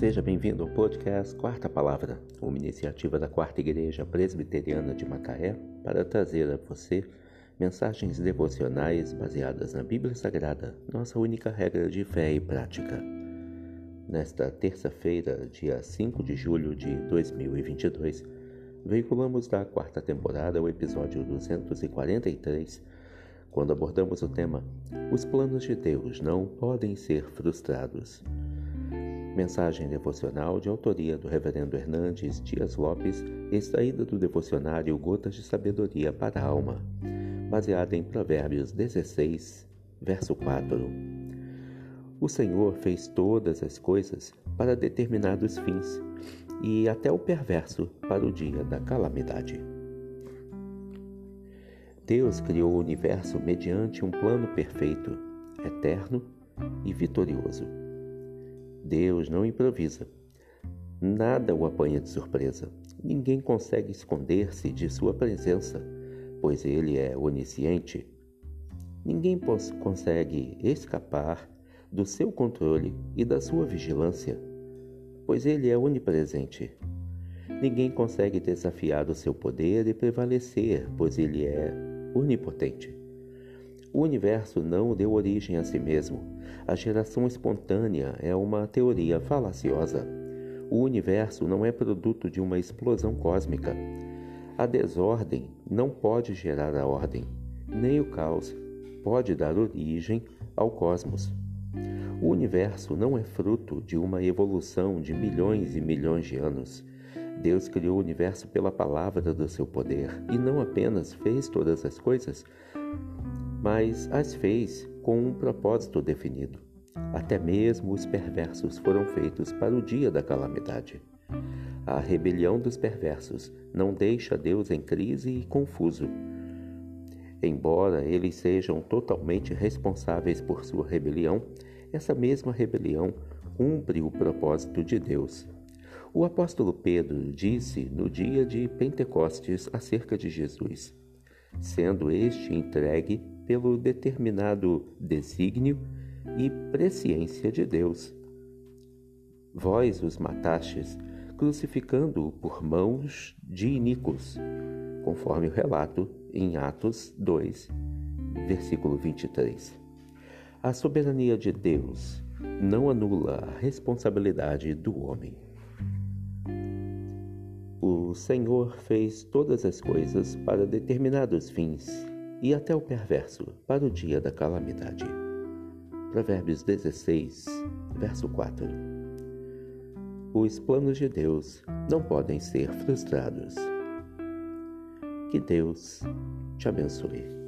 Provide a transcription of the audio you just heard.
Seja bem-vindo ao podcast Quarta Palavra, uma iniciativa da Quarta Igreja Presbiteriana de Macaé para trazer a você mensagens devocionais baseadas na Bíblia Sagrada, nossa única regra de fé e prática. Nesta terça-feira, dia 5 de julho de 2022, veiculamos da quarta temporada o episódio 243, quando abordamos o tema Os planos de Deus não podem ser frustrados. Mensagem devocional de autoria do Reverendo Hernandes Dias Lopes, extraída do devocionário Gotas de Sabedoria para a Alma, baseada em Provérbios 16, verso 4. O Senhor fez todas as coisas para determinados fins, e até o perverso para o dia da calamidade. Deus criou o universo mediante um plano perfeito, eterno e vitorioso. Deus não improvisa. Nada o apanha de surpresa. Ninguém consegue esconder-se de sua presença, pois ele é onisciente. Ninguém consegue escapar do seu controle e da sua vigilância, pois ele é onipresente. Ninguém consegue desafiar o seu poder e prevalecer, pois ele é onipotente. O universo não deu origem a si mesmo. A geração espontânea é uma teoria falaciosa. O universo não é produto de uma explosão cósmica. A desordem não pode gerar a ordem, nem o caos pode dar origem ao cosmos. O universo não é fruto de uma evolução de milhões e milhões de anos. Deus criou o universo pela palavra do seu poder e não apenas fez todas as coisas, mas as fez com um propósito definido. Até mesmo os perversos foram feitos para o dia da calamidade. A rebelião dos perversos não deixa Deus em crise e confuso. Embora eles sejam totalmente responsáveis por sua rebelião, essa mesma rebelião cumpre o propósito de Deus. O apóstolo Pedro disse no dia de Pentecostes acerca de Jesus: sendo este entregue pelo determinado desígnio e presciência de Deus. Vós os matastes, crucificando-o por mãos de iníquos, conforme o relato em Atos 2, versículo 23. A soberania de Deus não anula a responsabilidade do homem. O Senhor fez todas as coisas para determinados fins e até o perverso para o dia da calamidade. Provérbios 16, verso 4. Os planos de Deus não podem ser frustrados. Que Deus te abençoe.